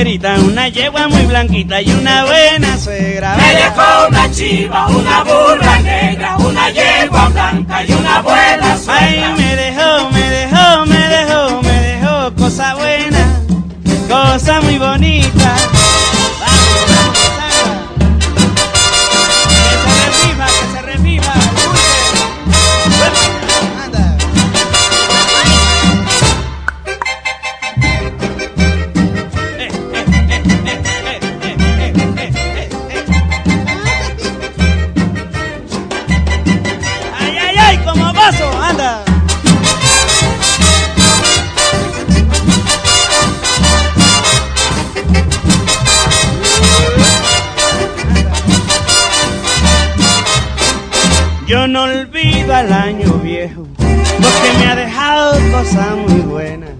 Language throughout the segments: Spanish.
una yegua muy blanquita y una buena suegra. Me dejó una chiva, una burra negra, una yegua blanca y una buena suegra. Ay, me dejó, me dejó, me dejó, me dejó cosa buena, cosa muy bonita. Olvido al año viejo, porque me ha dejado cosas muy buenas.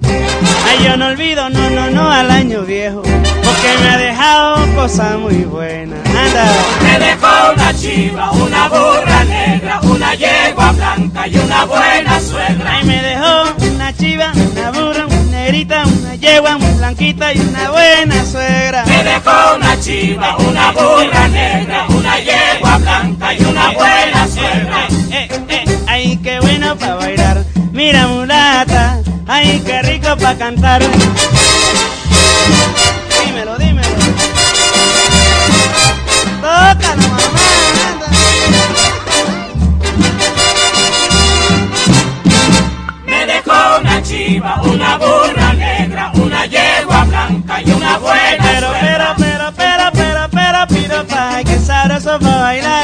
Ay, yo no olvido, no, no, no, al año viejo, porque me ha dejado cosas muy buenas. Anda. Me dejó una chiva, una burra negra, una yegua blanca y una buena suegra. Ay, me dejó una chiva, una burra, una negrita, una yegua, una blanquita y una buena suegra. Me dejó una chiva, una burra negra, una yegua blanca y una buena suegra. Eh, eh, eh, bueno para bailar. Mira, mulata, ay, qué rico para cantar. Dímelo, dímelo. Tócalo, mamá. Me dejó una chiva, una burra negra, una yegua blanca y una buena Pero, pero, pero, pero, pero, pero, pido pa' que sabroso pa' bailarlo.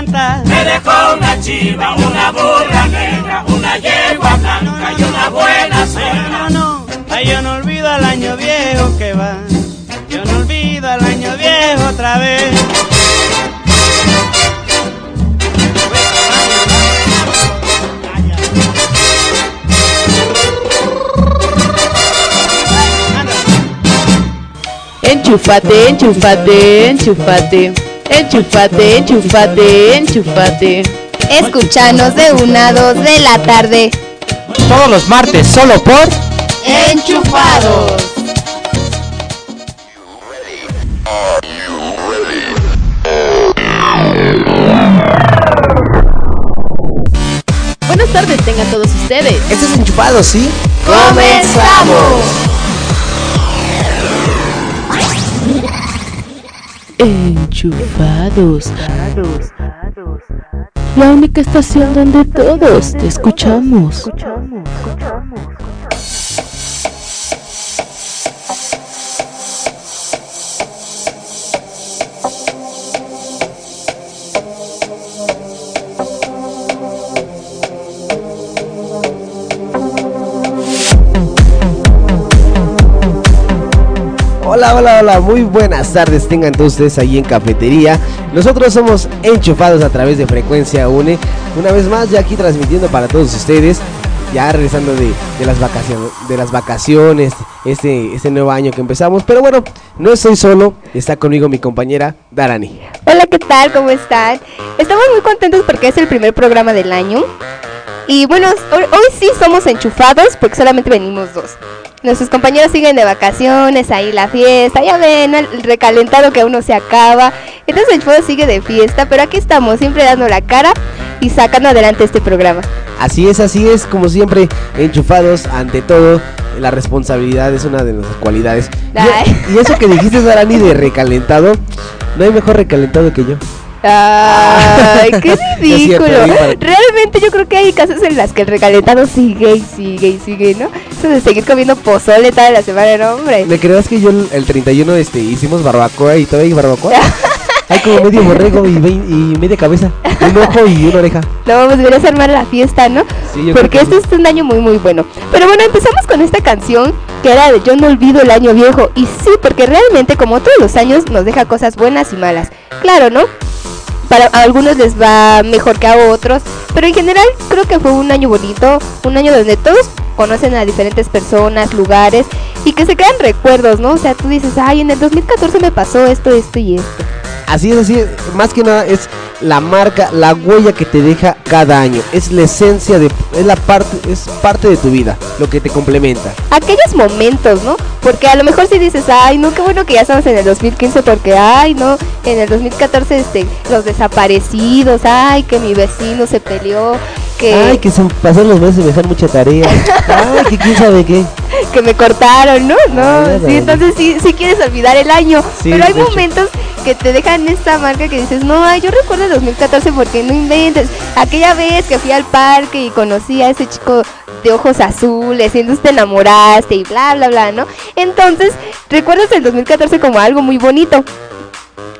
Cantar. Me dejó una chiva, una burra negra, una yegua blanca y una buena. No, no, ay, yo no olvido al año viejo que va. Yo no olvido al año viejo otra vez. Enchufate, enchufate, enchufate. Enchufate, enchufate, enchufate. Escuchanos de una a 2 de la tarde. Todos los martes, solo por Enchufados. Buenas tardes tengan todos ustedes. Esto es Enchufado, ¿sí? ¡Comenzamos! Enchufados. La única estación donde todos te escuchamos. Hola, hola, hola, muy buenas tardes tengan todos ustedes ahí en cafetería. Nosotros somos enchufados a través de Frecuencia UNE. Una vez más, ya aquí transmitiendo para todos ustedes. Ya regresando de, de las vacaciones, de las vacaciones, este, este nuevo año que empezamos. Pero bueno, no estoy solo, está conmigo mi compañera Darani. Hola, ¿qué tal? ¿Cómo están? Estamos muy contentos porque es el primer programa del año. Y bueno, hoy, hoy sí somos enchufados porque solamente venimos dos. Nuestros compañeros siguen de vacaciones, ahí la fiesta, ya ven, el recalentado que aún no se acaba. Entonces el fuego sigue de fiesta, pero aquí estamos, siempre dando la cara y sacando adelante este programa. Así es, así es, como siempre, enchufados ante todo. La responsabilidad es una de nuestras cualidades. Y, y eso que dijiste, Darani, de recalentado, no hay mejor recalentado que yo. Ay, qué ridículo. Realmente yo creo que hay casos en las que el recalentado sigue y sigue y sigue, ¿no? Eso de seguir comiendo pozole toda la semana, no, hombre. ¿Me creas que yo el, el 31 este, hicimos barbacoa y todavía hay barbacoa? hay como medio borrego y, y media cabeza, un ojo y una oreja. No, pues deberías armar la fiesta, ¿no? Sí, yo Porque este es un año muy, muy bueno. Pero bueno, empezamos con esta canción que era de Yo no olvido el año viejo. Y sí, porque realmente, como todos los años, nos deja cosas buenas y malas. Claro, ¿no? Para algunos les va mejor que a otros, Pero en general creo que fue un año bonito, un año donde todos conocen a diferentes personas, lugares y que se quedan recuerdos, ¿no? O sea, tú dices, ay, en el 2014 me pasó esto, esto y esto. Así es, así. Más que nada es la marca, la huella que te deja cada año. Es la esencia de, es la parte, es parte de tu vida, lo que te complementa. Aquellos momentos, ¿no? Porque a lo mejor si dices, ay, no, qué bueno que ya estamos en el 2015 porque, ay, no, en el 2014, este, los desaparecidos, ay, que mi vecino se peleó, que... Ay, que se pasaron los meses y me dejaron mucha tarea. Ay, que quién sabe qué. que me cortaron, ¿no? No, Ay, sí, entonces sí, sí quieres olvidar el año. Sí, pero hay hecho. momentos que te dejan esta marca que dices, no, ay, yo recuerdo el 2014 porque no inventes. Aquella vez que fui al parque y conocí a ese chico de ojos azules y entonces te enamoraste y bla, bla, bla, ¿no? Entonces, recuerdas el 2014 como algo muy bonito.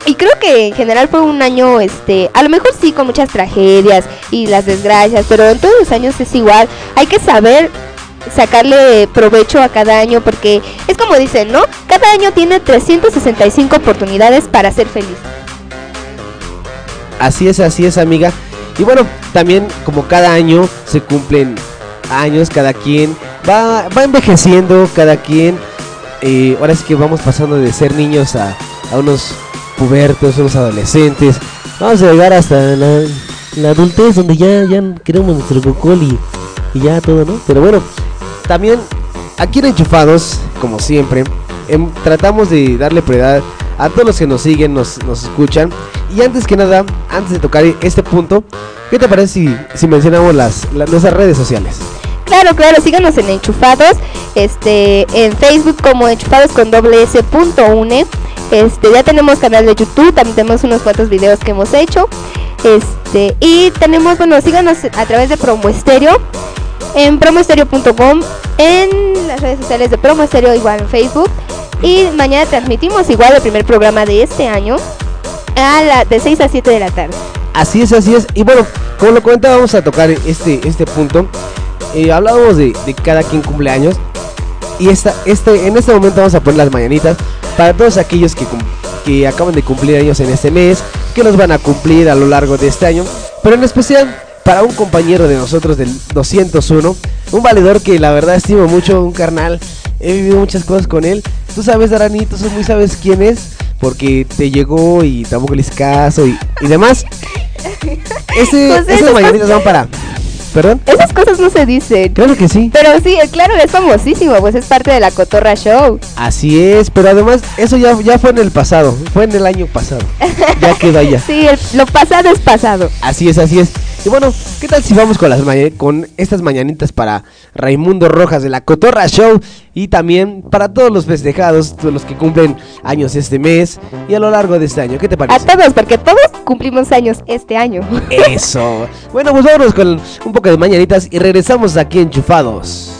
Y creo que en general fue un año, este, a lo mejor sí con muchas tragedias y las desgracias, pero en todos los años es igual. Hay que saber sacarle provecho a cada año porque es como dicen, ¿no? Cada año tiene 365 oportunidades para ser feliz. Así es, así es, amiga. Y bueno, también como cada año se cumplen años, cada quien va, va envejeciendo, cada quien. eh, ahora sí que vamos pasando de ser niños a, a unos pubertos, unos adolescentes. Vamos a llegar hasta la, la adultez donde ya, ya queremos nuestro cocol y, y ya todo, ¿no? Pero bueno, también aquí en Enchufados, como siempre, em, tratamos de darle prioridad a todos los que nos siguen, nos, nos escuchan. Y antes que nada, antes de tocar este punto, ¿qué te parece si, si mencionamos las, la- nuestras redes sociales? Claro, claro, síganos en Enchufados, este, en Facebook como Enchufados con doble S punto une. Este, ya tenemos canal de YouTube, también tenemos unos cuantos videos que hemos hecho. Este, y tenemos, bueno, síganos a través de Promo Estéreo, en promoestereo.com, en las redes sociales de Promo Estéreo, igual en Facebook. Y mañana transmitimos igual el primer programa de este año, a la, de 6 a 7 de la tarde. Así es, así es. Y bueno, como lo comentaba, vamos a tocar este, este punto. Eh, hablábamos de, de cada quien cumpleaños. Y esta, este, en este momento vamos a poner las mañanitas para todos aquellos que, que acaban de cumplir años en este mes, que los van a cumplir a lo largo de este año. Pero en especial para un compañero de nosotros del 201, un valedor que la verdad estimo mucho, un carnal. He vivido muchas cosas con él. Tú sabes, Darani, tú muy sabes quién es, porque te llegó y tampoco le hice caso y, y demás. Ese, Pues esas mañanitas van para. ¿Perdón? Esas cosas no se dicen. Claro que sí. Pero sí, el claro es famosísimo, pues es parte de la Cotorra Show. Así es, pero además eso ya, ya fue en el pasado, fue en el año pasado. Ya quedó allá. Sí, el- lo pasado es pasado. Así es, así es. Y bueno, ¿qué tal si vamos con las con estas mañanitas para Raimundo Rojas de la Cotorra Show y también para todos los festejados, todos los que cumplen años este mes y a lo largo de este año? ¿Qué te A parece? todos, porque todos cumplimos años este año. Eso. Bueno, pues vámonos con un poco de mañanitas y regresamos aquí enchufados.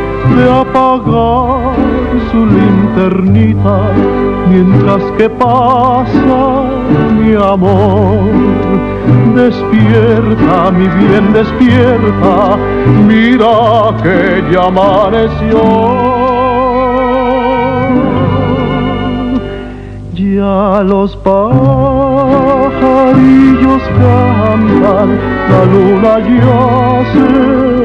de apagar su linternita mientras que pasa mi amor. Despierta, mi bien, despierta, mira que ya amaneció. Ya los pajarillos cantan, la luna ya se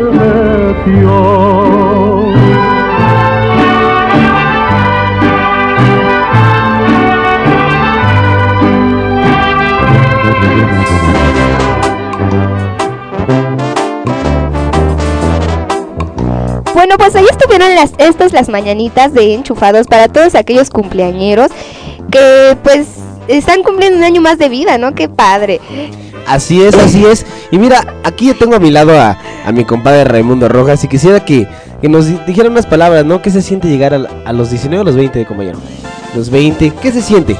bueno, pues ahí estuvieron las, estas las mañanitas de enchufados para todos aquellos cumpleañeros que pues están cumpliendo un año más de vida, ¿no? Qué padre. Así es, así es. Y mira, aquí yo tengo a mi lado a, a mi compadre Raimundo Rojas y quisiera que, que nos di- dijera unas palabras, ¿no? ¿Qué se siente llegar a, a los 19 o los 20, compañero? Los 20, ¿qué se siente?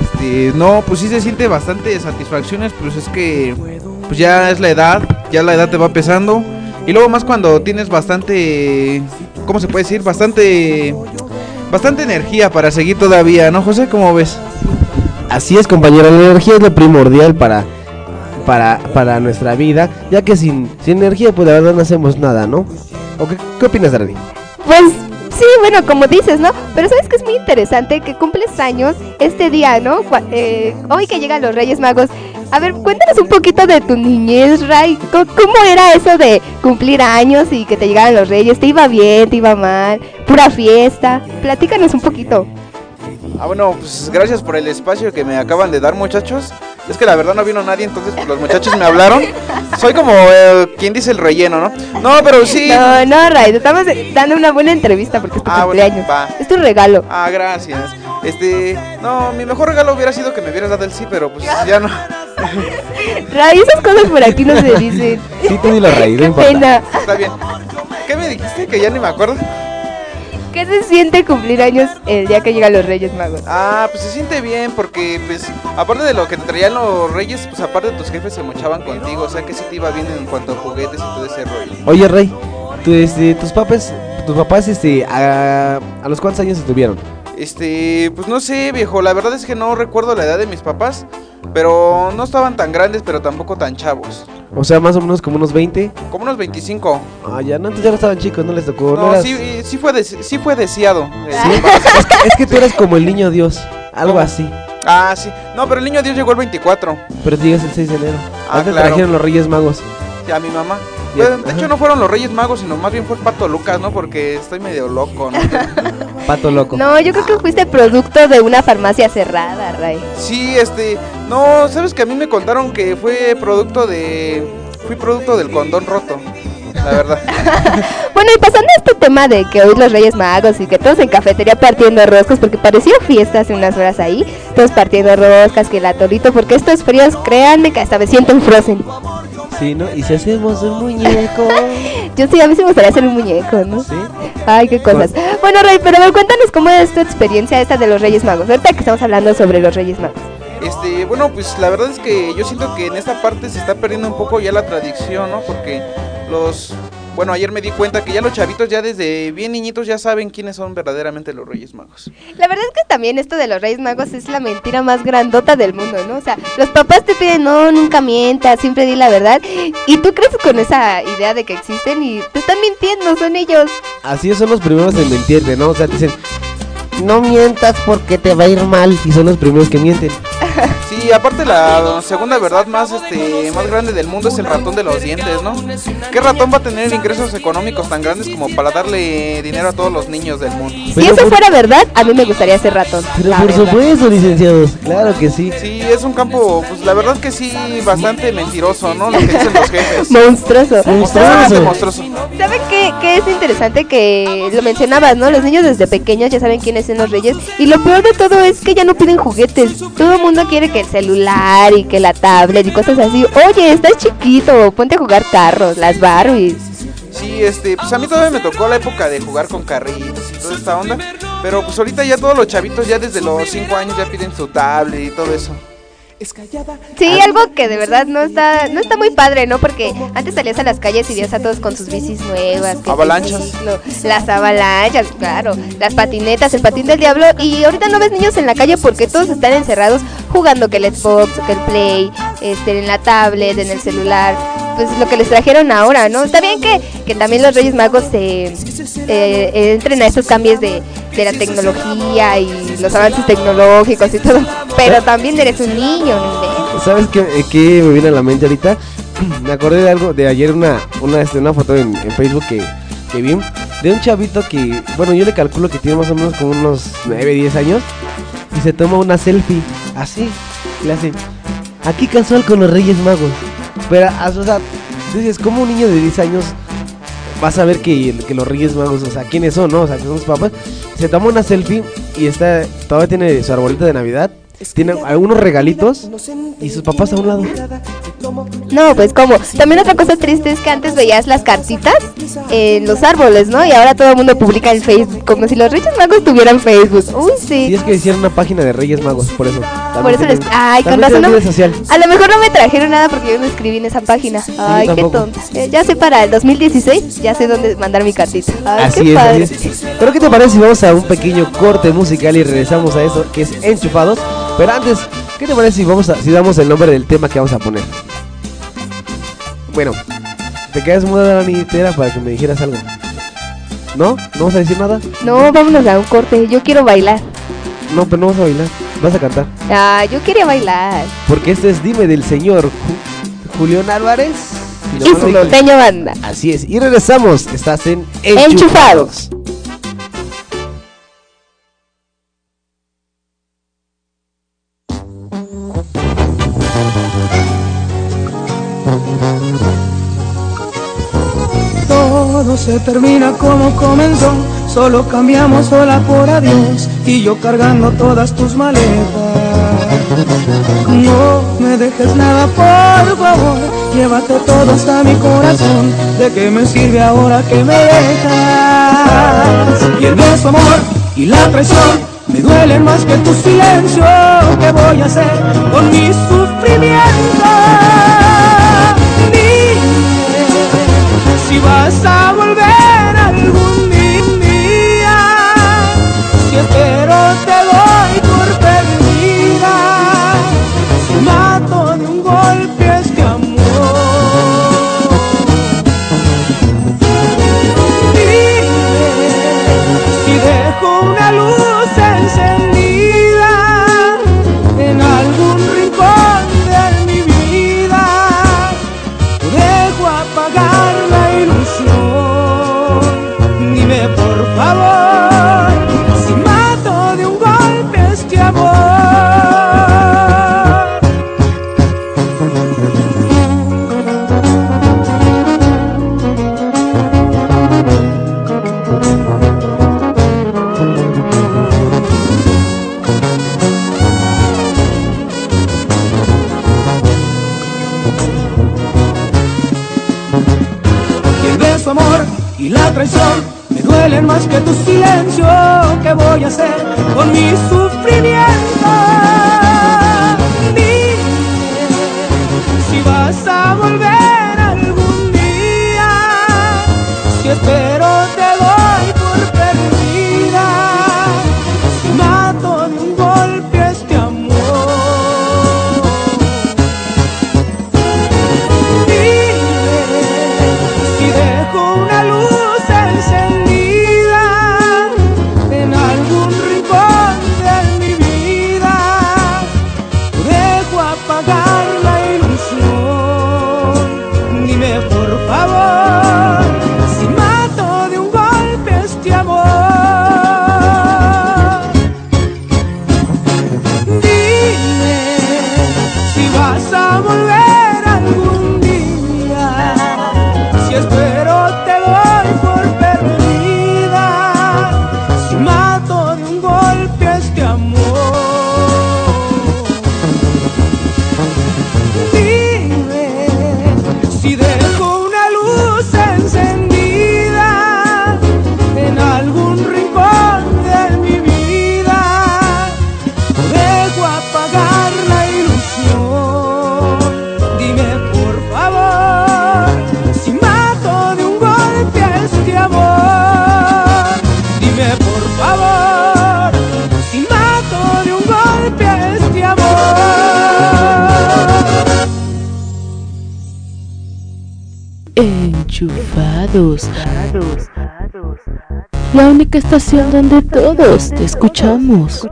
Este, no, pues sí se siente bastante satisfacciones, pues es que pues ya es la edad, ya la edad te va pesando. Y luego más cuando tienes bastante, ¿cómo se puede decir? Bastante, bastante energía para seguir todavía, ¿no, José? ¿Cómo ves? Así es, compañero, la energía es lo primordial para, para, para nuestra vida, ya que sin, sin energía, pues la verdad no hacemos nada, ¿no? ¿O qué, qué opinas, Dani? Pues sí, bueno, como dices, ¿no? Pero sabes que es muy interesante que cumples años este día, ¿no? Eh, hoy que llegan los Reyes Magos. A ver, cuéntanos un poquito de tu niñez, Ray. ¿Cómo era eso de cumplir años y que te llegaran los Reyes? ¿Te iba bien? ¿Te iba mal? ¿Pura fiesta? Platícanos un poquito. Ah, bueno, pues gracias por el espacio que me acaban de dar, muchachos. Es que la verdad no vino nadie, entonces pues, los muchachos me hablaron. Soy como eh, quien dice el relleno, ¿no? No, pero sí. No, no, Ray, te estamos dando una buena entrevista porque es tu Ah, cumpleaños. va. Es tu regalo. Ah, gracias. Este, no, mi mejor regalo hubiera sido que me hubieras dado el sí, pero pues ya no. Ray, esas cosas por aquí no se dicen. Sí, tú dilo, Ray, no Qué pena. Está bien. ¿Qué me dijiste? Que ya ni me acuerdo. ¿Qué se siente cumplir años el día que llegan los Reyes Magos? Ah, pues se siente bien porque, pues, aparte de lo que te traían los reyes, pues aparte tus jefes se mochaban contigo, o sea que sí te iba bien en cuanto a juguetes y todo ese rollo. Oye, Rey, tú, este, tus papás, tus papás, este, a, a los cuántos años estuvieron? Este, pues no sé, viejo, la verdad es que no recuerdo la edad de mis papás, pero no estaban tan grandes, pero tampoco tan chavos. O sea, más o menos como unos 20. Como unos 25. Ah, ya, no, antes ya no estaban chicos, no les tocó. No, eras- sí, sí fue des- sí fue deseado. eh, Sí, es, que, es que tú eres como el niño Dios, algo ¿Cómo? así. Ah, sí. No, pero el niño Dios llegó el 24. Pero llegas el 6 de enero. Ah, Antes claro. trajeron los Reyes Magos. Sí, a mi mamá. Pero, de ajá. hecho no fueron los Reyes Magos, sino más bien fue Pato Lucas, ¿no? Porque estoy medio loco, ¿no? Pato loco. No, yo creo que fuiste producto de una farmacia cerrada, Ray. Sí, este, no, sabes que a mí me contaron que fue producto de, fui producto del condón roto, la verdad. Bueno, y pasando a este tema de que hoy los Reyes Magos y que todos en cafetería partiendo roscas, porque parecía fiesta hace unas horas ahí, todos partiendo roscas, que el atolito, porque estos fríos, créanme que hasta me siento en Frozen. Sí, ¿no? Y si hacemos un muñeco. Yo sí, a mí sí me gustaría hacer un muñeco, ¿no? ¿Sí? Ay, qué cosas. Bueno, Rey, pero a ver, cuéntanos cómo es tu experiencia esta de los Reyes Magos. Ahorita que estamos hablando sobre los Reyes Magos. Este, bueno, pues la verdad es que yo siento que en esta parte se está perdiendo un poco ya la tradición, ¿no? Porque los, bueno, ayer me di cuenta que ya los chavitos ya desde bien niñitos ya saben quiénes son verdaderamente los Reyes Magos. La verdad es que también esto de los Reyes Magos es la mentira más grandota del mundo, ¿no? O sea, los papás te piden, no, nunca mientas, siempre di la verdad. Y tú crees con esa idea de que existen y te están mintiendo, son ellos. Así son los primeros en mentirte, ¿no? O sea, te dicen, no mientas porque te va a ir mal. Y son los primeros que mienten. Sí, aparte la segunda verdad más este más grande del mundo es el ratón de los dientes, ¿no? ¿Qué ratón va a tener ingresos económicos tan grandes como para darle dinero a todos los niños del mundo? Si Pero eso por- fuera verdad, a mí me gustaría ser ratón. Pero por verdad. supuesto, licenciados. Claro que sí. Sí, es un campo, pues la verdad que sí, bastante mentiroso, ¿no? Lo que dicen los jefes. Monstruoso. Monstruosamente monstruoso. ¿Saben qué, qué es interesante que lo mencionabas, no? Los niños desde pequeños ya saben quiénes son los reyes. Y lo peor de todo es que ya no piden juguetes. Todo el mundo quiere que el celular y que la tablet y cosas así. Oye, estás chiquito, ponte a jugar carros, las Barbies. Sí, este, pues a mí todavía me tocó la época de jugar con carritos y toda esta onda. Pero pues ahorita ya todos los chavitos ya desde los 5 años ya piden su tablet y todo eso. Sí, algo que de verdad no está no está muy padre, ¿no? Porque antes salías a las calles y veías a todos con sus bicis nuevas. Avalanchas. no, las avalanchas, claro. Las patinetas, el patín del diablo. Y ahorita no ves niños en la calle porque todos están encerrados jugando que el Xbox, que el Play, este, en la tablet, en el celular. Pues lo que les trajeron ahora, ¿no? Está bien que, que también los Reyes Magos se eh, entren a estos cambios de, de la tecnología y los avances tecnológicos y todo. Pero también eres un niño, no. ¿Sabes qué, eh, qué me viene a la mente ahorita? me acordé de algo, de ayer una, una, este, una foto en, en Facebook que, que vi de un chavito que, bueno, yo le calculo que tiene más o menos como unos 9, 10 años y se toma una selfie así, y le hace, aquí casual con los Reyes Magos. Pero, o sea, tú dices, ¿cómo un niño de 10 años va a saber que, que los Reyes Magos, o sea, quiénes son, no? O sea, que son sus papás. Se toma una selfie y está, todavía tiene su arbolito de Navidad. Tiene algunos regalitos y sus papás a un lado. No, pues como. También otra cosa triste es que antes veías las cartitas en los árboles, ¿no? Y ahora todo el mundo publica en Facebook, como si los Reyes Magos tuvieran Facebook. Uy, Y sí. es que hicieron una página de Reyes Magos, por eso. También Por eso les... Ay, con razón no... social. A lo mejor no me trajeron nada porque yo no escribí en esa página. Ay, qué tonta. Eh, ya sé para el 2016, ya sé dónde mandar mi cartita. Ay, Así qué es, padre. así es. Pero ¿qué te parece si vamos a un pequeño corte musical y regresamos a eso que es enchufados? Pero antes, ¿qué te parece si vamos a, si damos el nombre del tema que vamos a poner? Bueno, te quedas muda Dani, para que me dijeras algo. ¿No? ¿No vas a decir nada? No, vámonos a un corte. Yo quiero bailar. No, pero no vas a bailar, vas a cantar. Ah, yo quería bailar. Porque este es Dime del señor Ju- Julián Álvarez. y su norteño banda. Así es, y regresamos, estás en Enchufados. Todo se termina como comenzó, solo cambiamos hola por adiós y yo cargando todas tus maletas. No me dejes nada, por favor, llévate todo hasta mi corazón. ¿De qué me sirve ahora que me dejas? Y el beso amor y la traición me duelen más que tu silencio. ¿Qué voy a hacer con mi sufrimiento? Dime si vas a volver algún día, si única estación donde todos te escuchamos.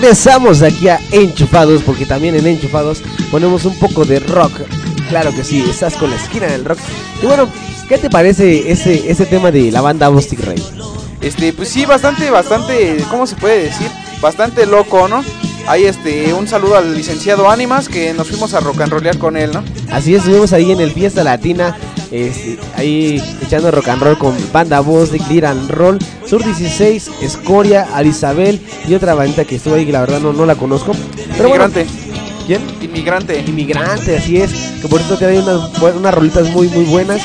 Regresamos aquí a Enchufados, porque también en Enchufados ponemos un poco de rock. Claro que sí, estás con la esquina del rock. Y bueno, ¿qué te parece ese, ese tema de la banda Bostic Ray? Este, pues sí, bastante, bastante, ¿cómo se puede decir? Bastante loco, ¿no? Ahí este, un saludo al licenciado Ánimas que nos fuimos a rock and rollear con él, ¿no? Así es, estuvimos ahí en el Fiesta Latina, este, ahí echando rock and roll con banda voz de Clear and Roll, Sur 16, Escoria, Arisabel y otra bandita que estuvo ahí que la verdad no, no la conozco. Pero bueno, Inmigrante, ¿Quién? inmigrante. Inmigrante, así es, que por eso te hay unas, unas rolitas muy muy buenas.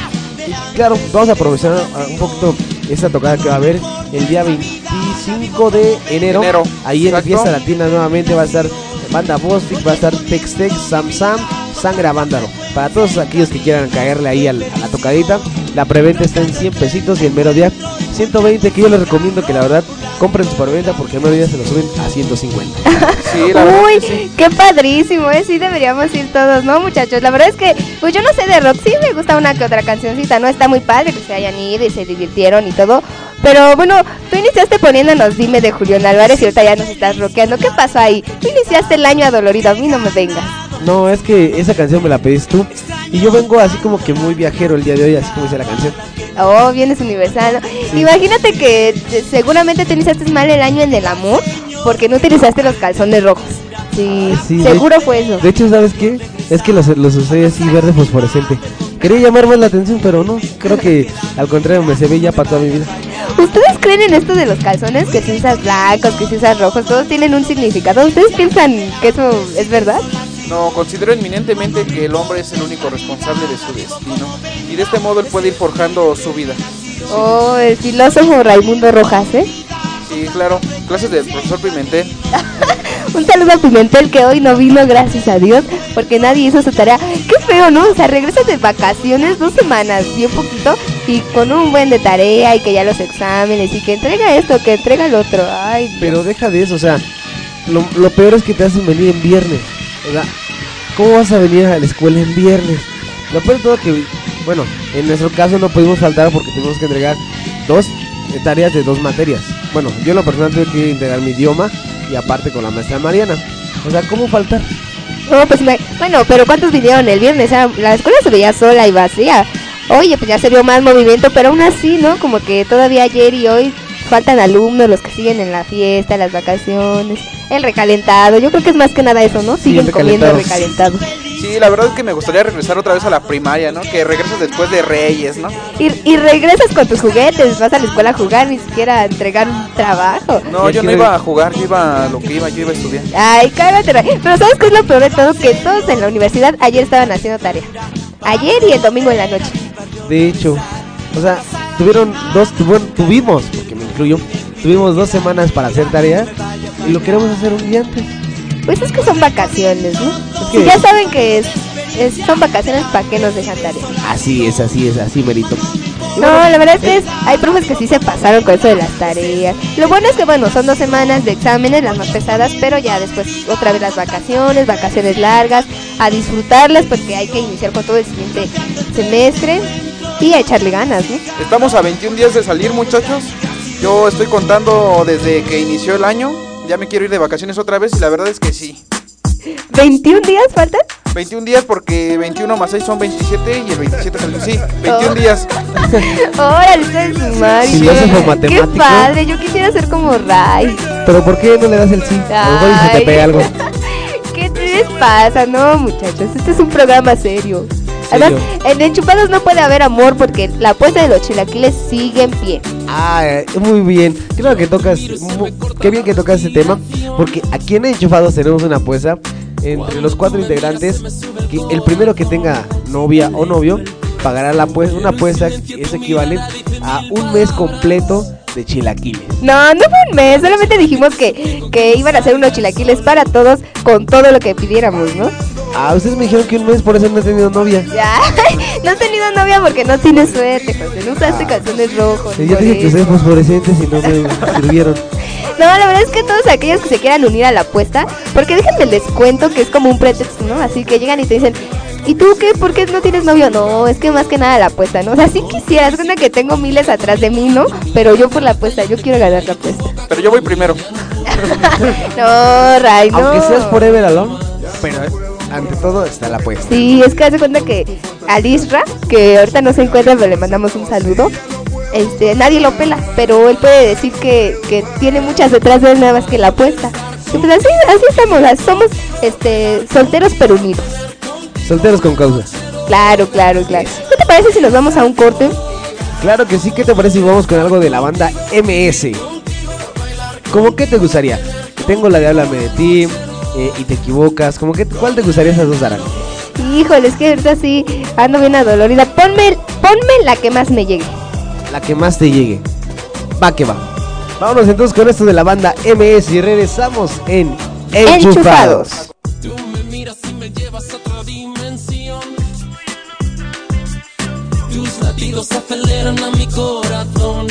Y claro, vamos a aprovechar ah, un poquito esta tocada que va a haber el día 25 de enero. Enero, Ahí en la exacto. fiesta latina nuevamente va a estar Banda Bostic, va a estar Tex Tex, Sam Sam, Sangra Vándaro. Para todos aquellos que quieran caerle ahí a la tocadita, la preventa está en 100 pesitos y el mero día 120, que yo les recomiendo que la verdad compren su preventa porque el mero día se lo suben a 150. Sí, la Uy, que sí. qué padrísimo, ¿eh? Sí deberíamos ir todos, ¿no, muchachos? La verdad es que, pues yo no sé de rock, sí me gusta una que otra cancioncita, ¿no? Está muy padre que se hayan ido y se divirtieron y todo. Pero bueno, tú iniciaste poniéndonos Dime de Julián Álvarez y ahorita ya nos estás rockeando. ¿Qué pasó ahí? Tú iniciaste el año adolorido, a mí no me vengas. No, es que esa canción me la pedís tú. Y yo vengo así como que muy viajero el día de hoy, así como dice la canción. Oh, vienes universal. Imagínate que eh, seguramente te iniciaste mal el año en el amor porque no utilizaste los calzones rojos. Sí, Sí, seguro fue eso. De hecho, ¿sabes qué? Es que los, los usé así verde fosforescente. Quería llamar más la atención, pero no. Creo que al contrario me se ve ya para toda mi vida. ¿Ustedes creen en esto de los calzones? Que si usas blancos, que si usas rojos, todos tienen un significado. ¿Ustedes piensan que eso es verdad? No, considero inminentemente que el hombre es el único responsable de su destino. Y de este modo él puede ir forjando su vida. Oh, el filósofo Raimundo Rojas, ¿eh? Sí, claro. Clases del profesor Pimentel. Un saludo a Pimentel que hoy no vino, gracias a Dios, porque nadie hizo su tarea. Qué feo, ¿no? O sea, regresas de vacaciones dos semanas, bien poquito, y con un buen de tarea y que ya los exámenes y que entrega esto, que entrega el otro. Ay, Dios. Pero deja de eso, o sea, lo, lo peor es que te hacen venir en viernes. Sea, ¿cómo vas a venir a la escuela en viernes? Lo de todo que, bueno, en nuestro caso no pudimos faltar porque tuvimos que entregar dos tareas de dos materias. Bueno, yo en lo personal tuve que entregar mi idioma y aparte con la maestra Mariana. O sea, ¿cómo faltar? No, pues bueno, pero ¿cuántos vinieron el viernes? La escuela se veía sola y vacía. Oye, pues ya se vio más movimiento, pero aún así, ¿no? Como que todavía ayer y hoy faltan alumnos, los que siguen en la fiesta, las vacaciones, el recalentado. Yo creo que es más que nada eso, ¿no? Sí, Siguen el comiendo recalentado. recalentado. Sí, la verdad es que me gustaría regresar otra vez a la primaria, ¿no? Que regresas después de Reyes, ¿no? Y, y regresas con tus juguetes, vas a la escuela a jugar, ni siquiera a entregar un trabajo. No, yo no iba a jugar, yo iba a lo que iba, yo iba a estudiar. Ay, cállate. Ray. Pero ¿sabes qué es lo peor de todo? Que todos en la universidad ayer estaban haciendo tarea. Ayer y el domingo en la noche. De hecho, o sea, tuvieron dos, tuvo- tuvimos, incluyo, tuvimos dos semanas para hacer tarea y lo queremos hacer un día antes. Pues es que son vacaciones, ¿no? Es que- Si ya saben que es, es- son vacaciones, ¿para qué nos dejan tarea? Así es, así es, así merito. No, bueno, la verdad es que es- hay profes que sí se pasaron con eso de las tareas. Lo bueno es que, bueno, son dos semanas de exámenes, las más pesadas, pero ya después otra vez las vacaciones, vacaciones largas, a disfrutarlas porque hay que iniciar con todo el siguiente semestre y a echarle ganas, ¿no? Estamos a 21 días de salir, muchachos. Yo estoy contando desde que inició el año. Ya me quiero ir de vacaciones otra vez y la verdad es que sí. ¿21 días faltan? 21 días porque 21 más 6 son 27 y el 27 es el... Sí, 21 Oh. días. Órale, madre. Filósofo Qué matemático. padre, yo quisiera ser como Ray. Pero ¿por qué no le das el sí? A lo mejor y se te pega algo. ¿Qué les pasa? No, muchachos, este es un programa serio. Además, en Enchufados no puede haber amor porque la apuesta de los chilaquiles sigue en pie. Ah, eh, muy bien. Creo que tocas, qué bien que tocas ese tema, porque aquí en Enchufados tenemos una apuesta entre los cuatro integrantes, que el primero que tenga novia o novio pagará la apuesta, una apuesta que es equivalente a un mes completo de chilaquiles. No, no fue un mes, solamente dijimos que, que iban a hacer unos chilaquiles para todos con todo lo que pidiéramos, ¿no? Ah, ustedes me dijeron que un mes por eso no he tenido novia. Ya, no has tenido novia porque no tienes suerte, José. No usaste calzones rojos. Yo dije que ustedes fosforescentes y no me sirvieron. No, la verdad es que todos aquellos que se quieran unir a la apuesta, porque déjenme les cuento que es como un pretexto, ¿no? Así que llegan y te dicen, ¿y tú qué? ¿Por qué no tienes novio? No, es que más que nada la apuesta, ¿no? O sea, sí quisieras, cuenta que tengo miles atrás de mí, ¿no? Pero yo por la apuesta, yo quiero ganar la apuesta. Pero yo voy primero. No, Ray, no. Aunque seas forever alone, pero ante todo está la apuesta. Sí, es que hace cuenta que al Isra, que ahorita no se encuentra, pero le mandamos un saludo. Este, nadie lo pela, pero él puede decir que, que tiene muchas detrás de él nada más que la apuesta. Y pues así, así estamos, somos este, solteros pero unidos. Solteros con causa. Claro, claro, claro. ¿Qué te parece si nos vamos a un corte? Claro que sí, ¿qué te parece si vamos con algo de la banda MS? ¿Cómo qué te gustaría? Tengo la de Háblame de ti eh, y te equivocas. ¿Cómo que, ¿Cuál te gustaría esas dos, Aran? Híjole, es que ahorita sí ando bien adolorida. Ponme, ponme la que más me llegue. La que más te llegue. Va que va. Vámonos entonces con esto de la banda MS y regresamos en Enchufados. Enchufados. Tú me miras y me llevas a otra dimensión. Tus latidos aceleran a mi corazón.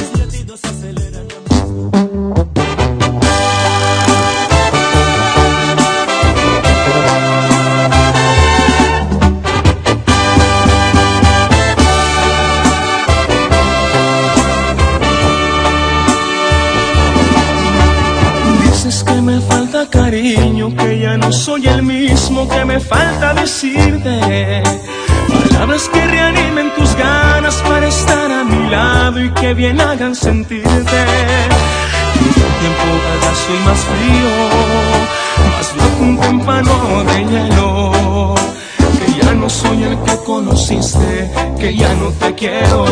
Cariño, que ya no soy el mismo, que me falta decirte palabras que reanimen tus ganas para estar a mi lado y que bien hagan sentirte. Que el tiempo cada soy más frío, más loco un témpano de hielo. Que ya no soy el que conociste, que ya no te quiero.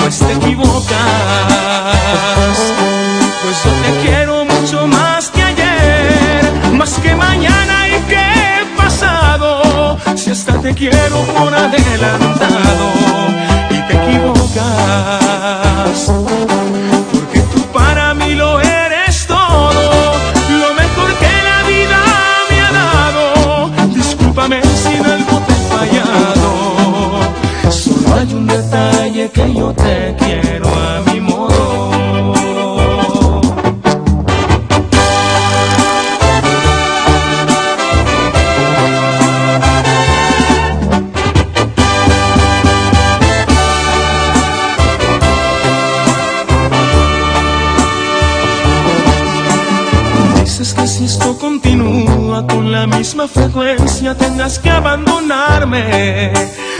Pues te equivocas pues yo te quiero mucho más que ayer, más que mañana y que pasado. Si hasta te quiero por adelantado y te equivocas, porque tú para mí lo eres todo, lo mejor que la vida me ha dado. Discúlpame si en algo te he fallado. Solo hay un detalle que yo te quiero a mi continúa con la misma frecuencia tengas que abandonarme.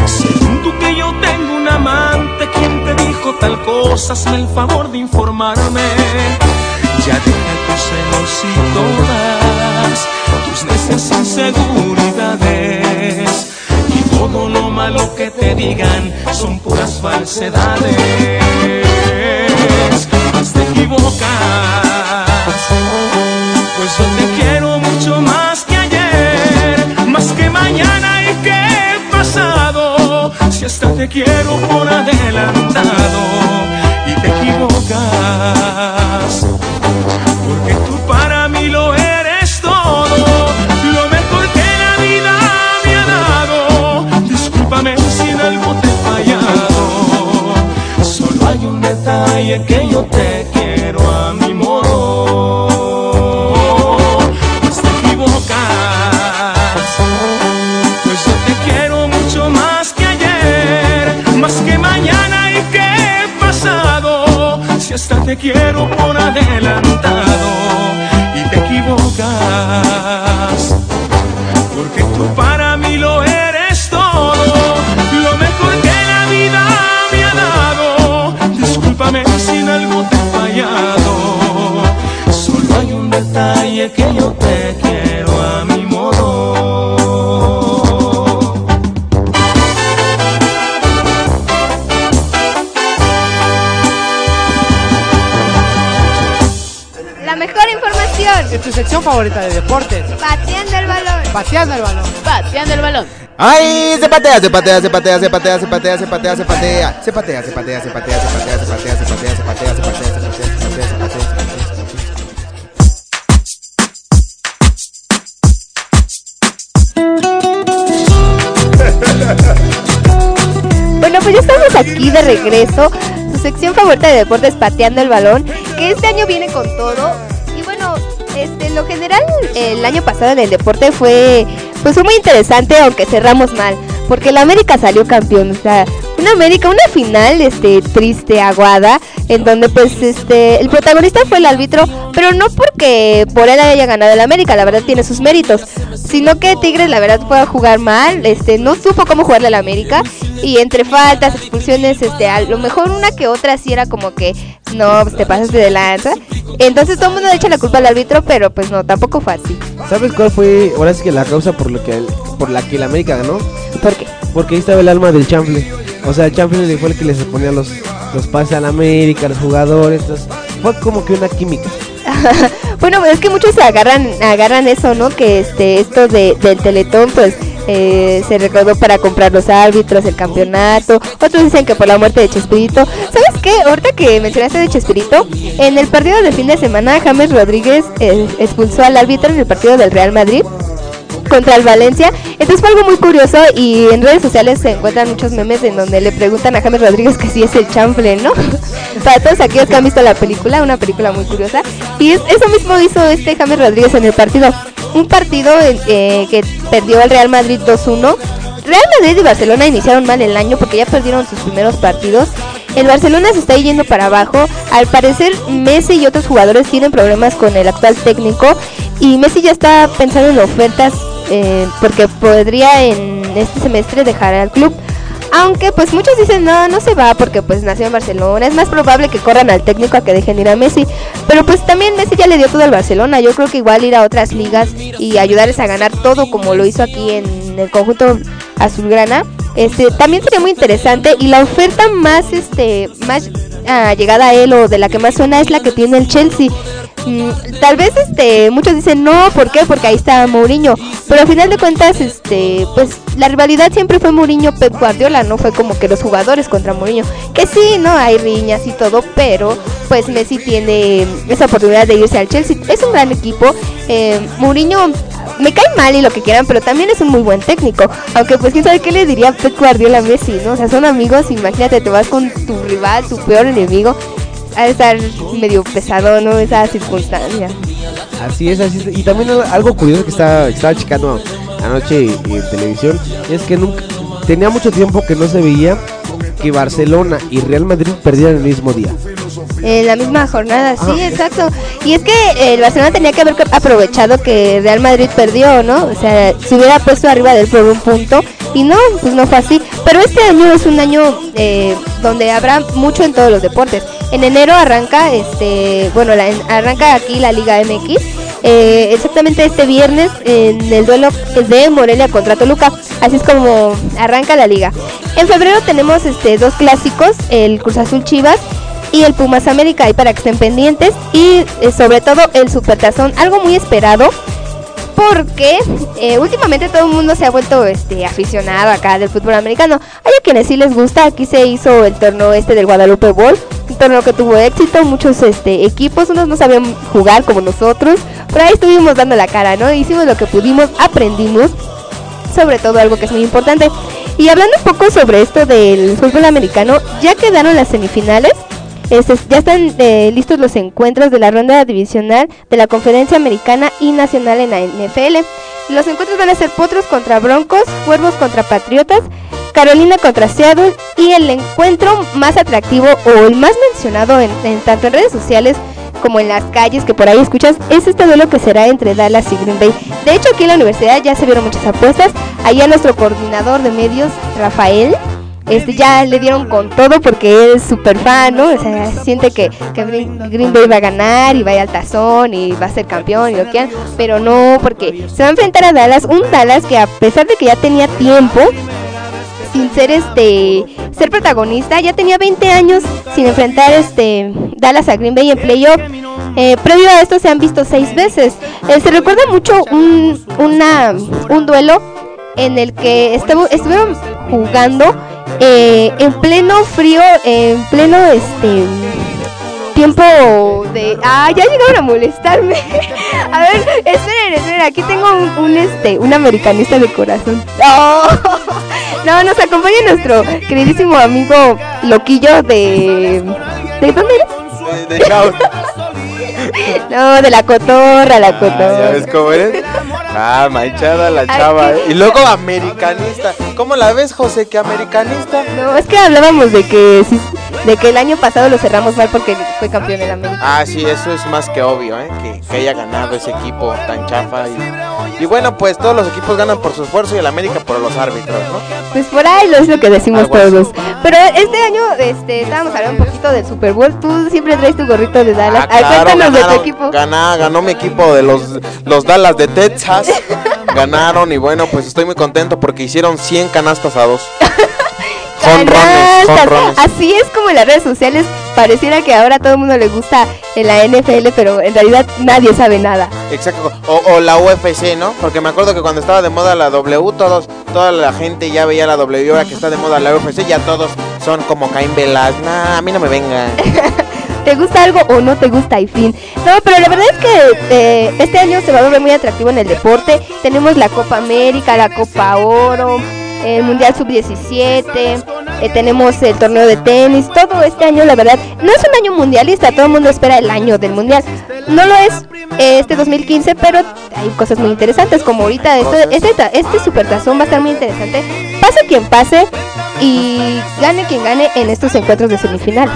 Según tú que yo tengo un amante, quien te dijo tal cosa, hazme el favor de informarme. Ya deja tus celos y todas tus necias inseguridades. Y todo lo malo que te digan son puras falsedades. Más te equivocas. Pues yo te quiero mucho más que ayer, más que mañana y que pasado. Si hasta te quiero por adelantado y te equivocas, porque tú para mí lo eres todo, lo mejor que la vida me ha dado. Discúlpame si en algo te he fallado, solo hay un detalle que yo te quiero Si hasta te quiero por adelantado y te equivocas, favorita de deportes. Pateando el balón. Pateando el balón. Pateando el balón. ¡Ay! Se patea, se patea, se patea, se patea, se patea, se patea, se patea. Se patea, se patea, se patea, se patea, se patea, se patea, se patea, se patea, se patea, se patea, se patea, se patea. Bueno, pues ya estamos aquí de regreso. Su sección favorita de deportes pateando el balón, que este año viene con todo. Este, lo general, el año pasado en el deporte fue, pues fue muy interesante, aunque cerramos mal, porque la América salió campeón. O sea, una América, una final, este, triste, aguada. en donde pues este el protagonista fue el árbitro, pero no porque por él haya ganado el América, la verdad tiene sus méritos, sino que Tigres la verdad fue a jugar mal, este no supo cómo jugarle al América y entre faltas, expulsiones, este a lo mejor una que otra sí era como que no, pues, te pasaste de lanza. Entonces todo el mundo le echa la culpa al árbitro, pero pues no, tampoco fue así. ¿Sabes cuál fue ahora sí que la causa por lo que el- por la que el América ganó? ¿Por qué? Porque ahí estaba el alma del Chample. O sea, el Chample fue el que les ponía los, los pases al América, los jugadores. entonces, fue como que una química. Bueno, es que muchos agarran agarran eso, ¿no? Que este esto de, del Teletón, pues eh, se recaudó para comprar los árbitros, el campeonato. Otros dicen que por la muerte de Chespirito. ¿Sabes qué? Ahorita que mencionaste de Chespirito, en el partido de fin de semana, James Rodríguez eh, expulsó al árbitro en el partido del Real Madrid contra el Valencia. Entonces fue algo muy curioso y en redes sociales se encuentran muchos memes en donde le preguntan a James Rodríguez que si es el chanfle, ¿no? Para todos aquellos que han visto la película, una película muy curiosa. Y es- eso mismo hizo este James Rodríguez en el partido. Un partido eh, que perdió el Real Madrid 2-1. Real Madrid y Barcelona iniciaron mal el año porque ya perdieron sus primeros partidos. El Barcelona se está yendo para abajo. Al parecer Messi y otros jugadores tienen problemas con el actual técnico y Messi ya está pensando en ofertas eh, porque podría en este semestre dejar al club. Aunque pues muchos dicen no, no se va porque pues nació en Barcelona. Es más probable que corran al técnico a que dejen ir a Messi. Pero pues también Messi ya le dio todo al Barcelona. Yo creo que igual ir a otras ligas y ayudarles a ganar todo como lo hizo aquí en el conjunto azulgrana. Este también sería muy interesante y la oferta más este más ah, llegada a él o de la que más suena es la que tiene el Chelsea. Tal vez este muchos dicen no, ¿por qué? Porque ahí está Mourinho, pero al final de cuentas este pues la rivalidad siempre fue Mourinho Pep Guardiola, no fue como que los jugadores contra Mourinho, que sí, no hay riñas y todo, pero pues Messi tiene esa oportunidad de irse al Chelsea. Es un gran equipo. Eh, Mourinho me cae mal y lo que quieran, pero también es un muy buen técnico. Aunque pues quién sabe qué le diría Pep Guardiola a Messi, ¿no? O sea, son amigos, imagínate, te vas con tu rival, tu peor enemigo. Ha de estar medio pesado, ¿no? Esa circunstancia. Así es, así es. Y también al- algo curioso que estaba, estaba checando anoche en televisión es que nunca tenía mucho tiempo que no se veía que Barcelona y Real Madrid perdieran el mismo día. En la misma jornada, sí, exacto. Y es que el Barcelona tenía que haber aprovechado que Real Madrid perdió, ¿no? O sea, se hubiera puesto arriba de él por un punto. Y no, pues no fue así. Pero este año es un año eh, donde habrá mucho en todos los deportes. En enero arranca, este, bueno, la- arranca aquí la Liga MX. eh, exactamente este viernes en el duelo de Morelia contra Toluca. Así es como arranca la liga. En febrero tenemos este dos clásicos, el Cruz Azul Chivas y el Pumas América ahí para que estén pendientes y eh, sobre todo el Supertazón, algo muy esperado porque eh, últimamente todo el mundo se ha vuelto este aficionado acá del fútbol americano. Hay a quienes sí les gusta, aquí se hizo el torneo este del Guadalupe Bowl, un torneo que tuvo éxito, muchos este equipos, unos no sabían jugar como nosotros, pero ahí estuvimos dando la cara, ¿no? Hicimos lo que pudimos, aprendimos sobre todo algo que es muy importante. Y hablando un poco sobre esto del fútbol americano, ya quedaron las semifinales. Este, ya están eh, listos los encuentros de la ronda divisional de la conferencia americana y nacional en la NFL. Los encuentros van a ser Potros contra Broncos, Cuervos contra Patriotas, Carolina contra Seattle y el encuentro más atractivo o el más mencionado en, tanto en redes sociales como en las calles que por ahí escuchas, es este duelo que será entre Dallas y Green Bay. De hecho, aquí en la universidad ya se vieron muchas apuestas. Allá nuestro coordinador de medios, Rafael, este ya le dieron con todo porque es súper fan, ¿no? O sea, siente que, que Green, Bay va a ganar y va a ir al tazón y va a ser campeón y lo que quieran, pero no, porque se va a enfrentar a Dallas, un Dallas que a pesar de que ya tenía tiempo sin ser este ser protagonista, ya tenía 20 años sin enfrentar este Dallas a Green Bay en playoff. Eh, previo a esto se han visto seis veces. Eh, se recuerda mucho un, una, un duelo en el que estuvo, estuvieron jugando eh, en pleno frío, en pleno este tiempo de ah ya llegaron a molestarme. A ver esperen esperen aquí tengo un, un, este un americanista de corazón. No no nos acompaña nuestro queridísimo amigo loquillo de de dónde eres De. no de la cotorra la Ah, ¿Ya cotorra ves cómo eres? Ah, manchada la chava. ¿eh? Y luego americanista. ¿Cómo la ves, José? ¿Que americanista? no es que hablábamos de que si de que el año pasado lo cerramos mal porque fue campeón en América. Ah, sí, eso es más que obvio, ¿eh? Que, que haya ganado ese equipo tan chafa. Y, y bueno, pues todos los equipos ganan por su esfuerzo y el América por los árbitros, ¿no? Pues por ahí lo es lo que decimos Algo así. todos. Pero este año este, estábamos hablando un poquito del Super Bowl. Tú siempre traes tu gorrito de Dallas. Ah, Ay, claro, cuéntanos de tu equipo. ganó mi equipo de los, los Dallas de Texas. Ganaron y bueno, pues estoy muy contento porque hicieron 100 canastas a dos. Así es como en las redes sociales pareciera que ahora a todo el mundo le gusta en la NFL, pero en realidad nadie sabe nada. Exacto, o, o la UFC, ¿no? Porque me acuerdo que cuando estaba de moda la W, todos, toda la gente ya veía la W, ahora que está de moda la UFC, ya todos son como Caín Velas. Nah, a mí no me venga. ¿Te gusta algo o no te gusta y fin? No, pero la verdad es que eh, este año se va a volver muy atractivo en el deporte. Tenemos la Copa América, la Copa Oro, el Mundial Sub-17, eh, tenemos el torneo de tenis. Todo este año, la verdad, no es un año mundialista, todo el mundo espera el año del mundial. No lo es eh, este 2015, pero hay cosas muy interesantes, como ahorita este, este, ta- supertazón va a estar muy interesante. Pase quien pase y gane quien gane en estos encuentros de semifinal.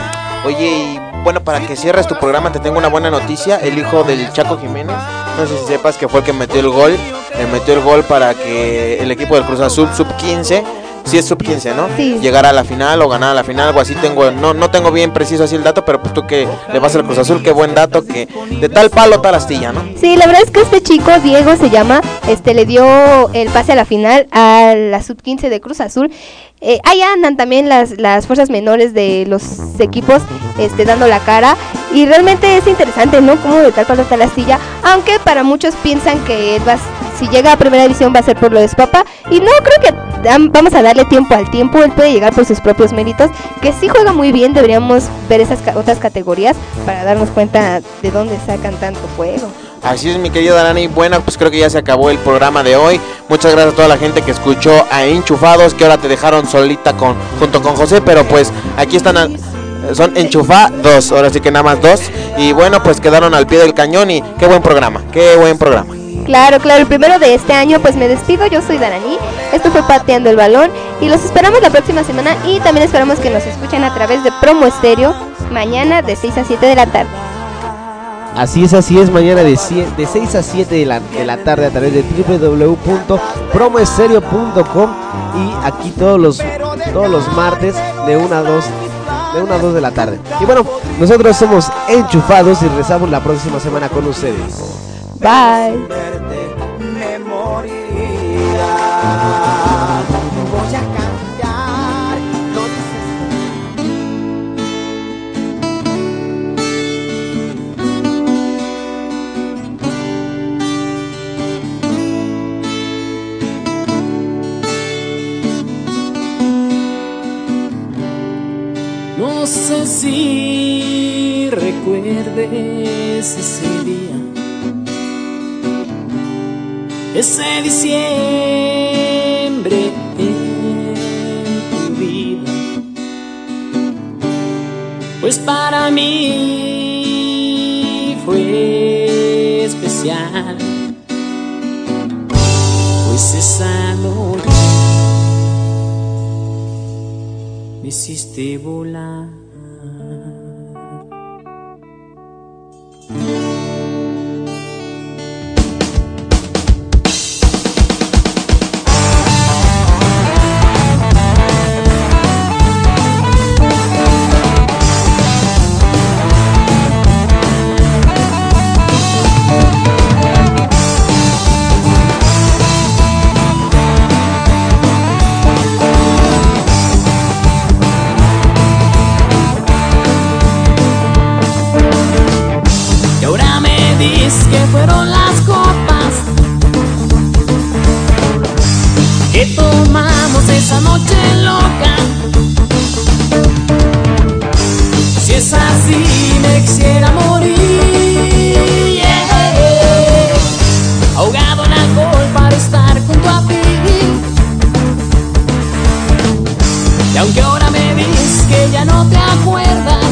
Oye, y bueno, para que cierres tu programa, te tengo una buena noticia. El hijo del Chaco Jiménez, no sé si sepas que fue el que metió el gol. Le metió el gol para que el equipo del Cruz Azul sub 15, si es sub 15, ¿no? Sí. Llegara a la final o ganara la final, algo así. Tengo, no, no tengo bien preciso así el dato, pero pues tú que le vas al Cruz Azul, qué buen dato, que de tal palo, tal astilla, ¿no? Sí, la verdad es que este chico, Diego se llama, este le dio el pase a la final a la sub-15 de Cruz Azul. Eh, ahí andan también las, las fuerzas menores de los equipos este, dando la cara. Y realmente es interesante, ¿no? Como de tal palo tal astilla. Aunque para muchos piensan que él va, si llega a primera división va a ser por lo de su papá. Y no, creo que vamos a darle tiempo al tiempo. Él puede llegar por sus propios méritos. Que sí juega muy bien, deberíamos ver esas ca- otras categorías para darnos cuenta de dónde sacan tanto juego. Así es, mi querida Dani. Bueno, pues creo que ya se acabó el programa de hoy. Muchas gracias a toda la gente que escuchó a Enchufados, que ahora te dejaron solita con junto con José, pero pues aquí están, al- son enchufados, ahora sí que nada más dos. Y bueno, pues quedaron al pie del cañón y qué buen programa, qué buen programa. Claro, claro, el primero de este año, pues me despido, yo soy Darani, esto fue Pateando el Balón y los esperamos la próxima semana y también esperamos que nos escuchen a través de Promo Estéreo mañana de 6 a 7 de la tarde. Así es, así es, mañana de, cie- de 6 a 7 de la, de la tarde a través de www.promoestereo.com y aquí todos los, todos los martes de 1 a 2 de 1 a 2 de la tarde. Y bueno, nosotros somos enchufados y rezamos la próxima semana con ustedes. Bye. me moriría. Voy a No sé si recuerdes ese día, ese diciembre en tu vida, pues para mí fue especial, pues esa noche me hiciste volar. Ya no te acuerdas.